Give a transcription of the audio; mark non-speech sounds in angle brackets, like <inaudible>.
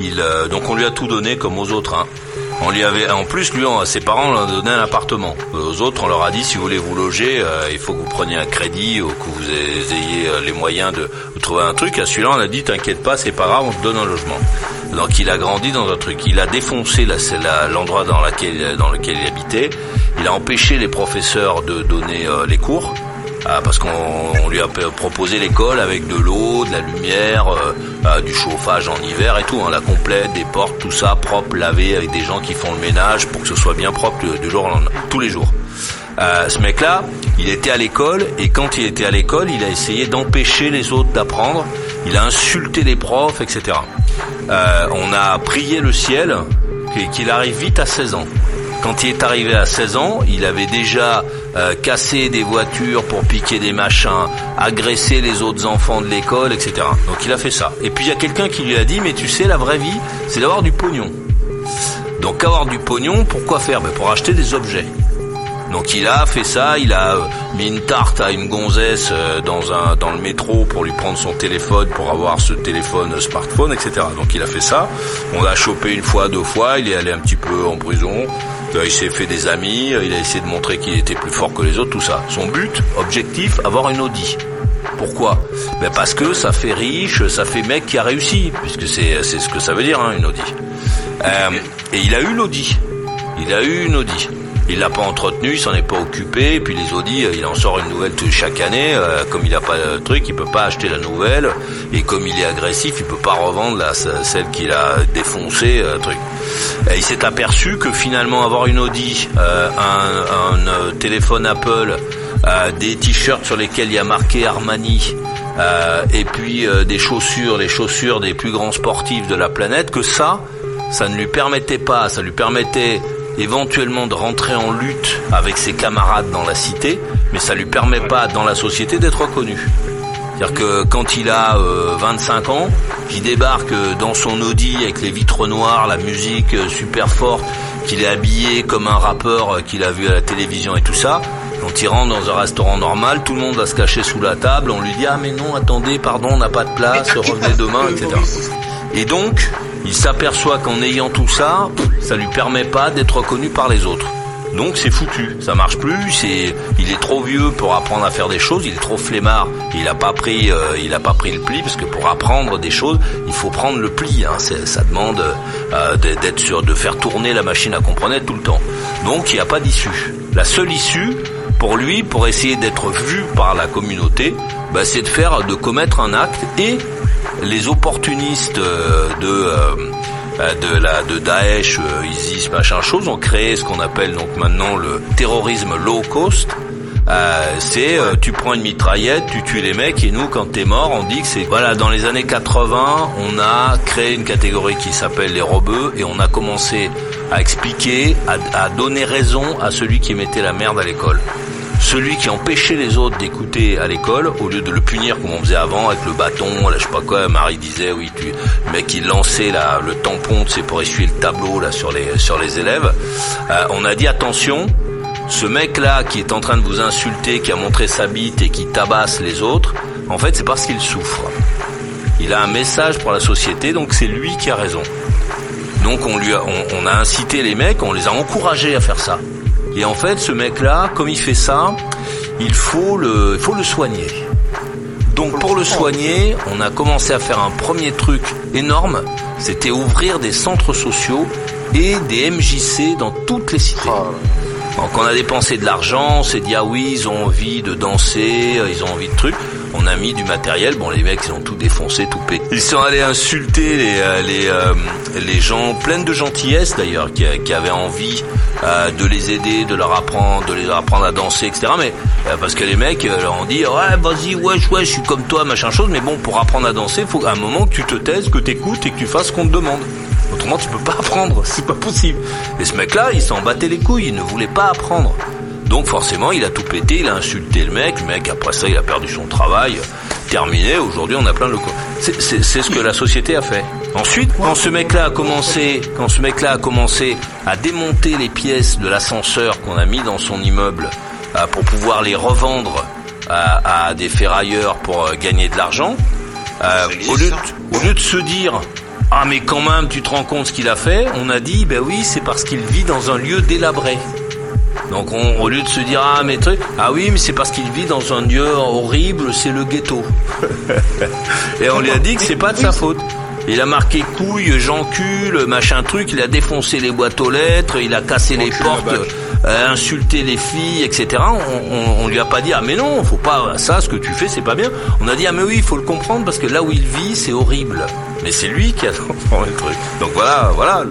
Euh, donc on lui a tout donné comme aux autres. Hein. On lui avait, en plus, lui, ses parents ont donné un appartement. Aux autres, on leur a dit si vous voulez vous loger, euh, il faut que vous preniez un crédit ou que vous ayez euh, les moyens de, trouver un truc. À celui-là, on a dit t'inquiète pas, c'est pas grave, on te donne un logement. Donc il a grandi dans un truc. Il a défoncé l'endroit dans, dans lequel il habitait. Il a empêché les professeurs de donner les cours. Ah, parce qu'on lui a proposé l'école avec de l'eau, de la lumière, euh, euh, du chauffage en hiver et tout, hein, la complète, des portes, tout ça propre, lavé avec des gens qui font le ménage pour que ce soit bien propre du jour au lendemain, tous les jours. Euh, ce mec-là, il était à l'école et quand il était à l'école, il a essayé d'empêcher les autres d'apprendre. Il a insulté les profs, etc. on a prié le ciel qu'il arrive vite à 16 ans. Quand il est arrivé à 16 ans, il avait déjà euh, cassé des voitures pour piquer des machins, agressé les autres enfants de l'école, etc. Donc il a fait ça. Et puis il y a quelqu'un qui lui a dit, mais tu sais, la vraie vie, c'est d'avoir du pognon. Donc avoir du pognon, pourquoi faire? Ben, Pour acheter des objets. Donc il a fait ça, il a euh, mis une tarte à une gonzesse euh, dans un dans le métro pour lui prendre son téléphone pour avoir ce téléphone smartphone, etc. Donc il a fait ça. On l'a chopé une fois, deux fois, il est allé un petit peu en prison. Euh, il s'est fait des amis, il a essayé de montrer qu'il était plus fort que les autres, tout ça. Son but, objectif, avoir une Audi. Pourquoi? Ben Parce que ça fait riche, ça fait mec qui a réussi, puisque c'est ce que ça veut dire, hein, une Audi. et il a eu l'Audi. Il a eu une Audi. Il l'a pas entretenu, il s'en est pas occupé. Et puis les Audi, euh, il en sort une nouvelle chaque année. Euh, comme il a pas de truc, il peut pas acheter la nouvelle. Et comme il est agressif, il peut pas revendre celle qu'il a défoncée. Euh, truc. il s'est aperçu que finalement avoir une Audi, un, un, téléphone Apple, des t-shirts sur lesquels il y a marqué Armani. et puis des chaussures, les chaussures des plus grands sportifs de la planète, que ça, ça ne lui permettait pas, ça lui permettait éventuellement de rentrer en lutte avec ses camarades dans la cité, mais ça lui permet pas dans la société d'être reconnu. C'est-à-dire que quand il a 25 euh, ans, qu'il débarque dans son Audi avec les vitres noires, la musique euh, super forte, qu'il est habillé comme un rappeur euh, qu'il a vu à la télévision et tout ça, quand il rentre dans un restaurant normal, tout le monde va se cacher sous la table, on lui dit ah mais non attendez pardon on n'a pas de place, revenez demain, etc. Et donc il s'aperçoit qu'en ayant tout ça, ça lui permet pas d'être reconnu par les autres. Donc c'est foutu, ça marche plus. C'est, il est trop vieux pour apprendre à faire des choses, il est trop flemmard. Il a pas pris, euh, il a pas pris le pli parce que pour apprendre des choses, il faut prendre le pli. Hein. Ça demande euh, d'être sûr de faire tourner la machine à comprendre tout le temps. Donc il n'y a pas d'issue. La seule issue pour lui, pour essayer d'être vu par la communauté, bah, c'est de faire, de commettre un acte et les opportunistes euh, de euh, euh, de Daesh, ISIS, machin chose, ont créé ce qu'on appelle donc maintenant le terrorisme low cost. c'est tu prends une mitraillette, tu tues les mecs et nous quand t'es mort, on dit que c'est voilà dans les années 80, on a créé une catégorie qui s'appelle les robeux et on a commencé à expliquer, à donner raison à celui qui mettait la merde à l'école celui qui empêchait les autres d'écouter à l'école, au lieu de le punir comme on faisait avant avec le bâton, là je sais pas quoi, Marie disait oui tu le mec il lançait le tampon c'est pour essuyer le tableau là sur les élèves. Euh, on a dit attention, ce mec là qui est en train de vous insulter, qui a montré sa bite et qui tabasse les autres, en fait c'est parce qu'il souffre. Il a un message pour la société, donc c'est lui qui a raison. Donc on lui a, on a incité les mecs, on les a encouragés à faire ça. Et en fait, ce mec-là, comme il fait ça, il faut le, soigner. Donc pour le soigner, on a commencé à faire un premier truc énorme, c'était ouvrir des centres sociaux et des MJC dans toutes les cités. Oh Donc on a dépensé de l'argent, on s'est dit ah oui, ils ont envie de danser, ils ont envie de trucs on a mis du matériel. Bon, les mecs, ils ont tout défoncé, tout pété. Ils sont allés insulter les euh, les euh, les gens pleins de gentillesse d'ailleurs, qui, avaient envie euh, de les aider, de leur apprendre, de les apprendre à danser, etc. Mais parce que les mecs leur ont dit ouais, vas-y, ouais, ouais, je suis comme toi, machin chose. Mais bon, pour apprendre à danser, faut à un moment que tu te taises, que t'écoutes et que tu fasses ce qu'on te demande. Autrement, tu peux pas apprendre, c'est pas possible. Et ce mec-là, il s'en battait les couilles, il ne voulait pas apprendre. Donc forcément, il a tout pété, il a insulté le mec, le mec après ça, il a perdu son travail. Terminé, aujourd'hui on a plein de locaux. C'est ce que la société a fait. Ensuite, quand ce mec-là a commencé, quand ce mec-là a commencé à démonter les pièces de l'ascenseur qu'on a mis dans son immeuble euh, pour pouvoir les revendre à, à des ferrailleurs pour euh, gagner de l'argent, euh, au, lieu de, au lieu de se dire Ah mais quand même, tu te rends compte ce qu'il a fait On a dit, ben oui, c'est parce qu'il vit dans un lieu délabré. Donc on, au lieu de se dire ah mais truc, ah oui mais c'est parce qu'il vit dans un lieu horrible, c'est le ghetto. <laughs> Et on lui a dit que c'est pas de sa faute. Il a marqué couille, j'encule, machin truc, il a défoncé les boîtes aux lettres, il a cassé les portes, euh, insulté les filles, etc. On, on, lui a pas dit ah mais non, faut pas ça, ce que tu fais c'est pas bien. On a dit ah mais oui, il faut le comprendre parce que là où il vit c'est horrible. Mais c'est lui qui a <laughs> le truc. Donc voilà, voilà.